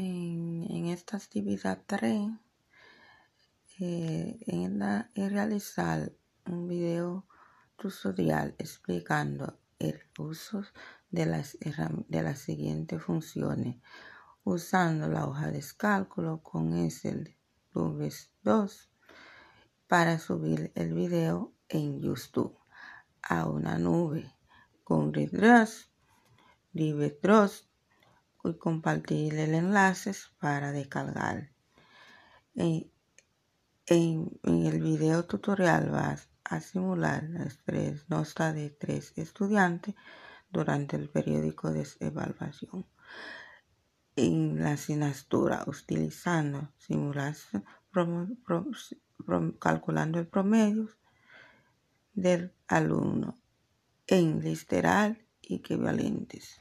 En, esta actividad 3 eh, en realizado un video tutorial explicando el uso de las, de las siguientes funciones usando la hoja de cálculo con Excel 2 para subir el video en YouTube a una nube con Redress, Trust y compartir el enlace para descargar. En, el video tutorial vas a simular las tres notas de tres estudiantes durante el periódico de evaluación en la asignatura utilizando simulación, calculando el promedio del alumno en literal equivalentes.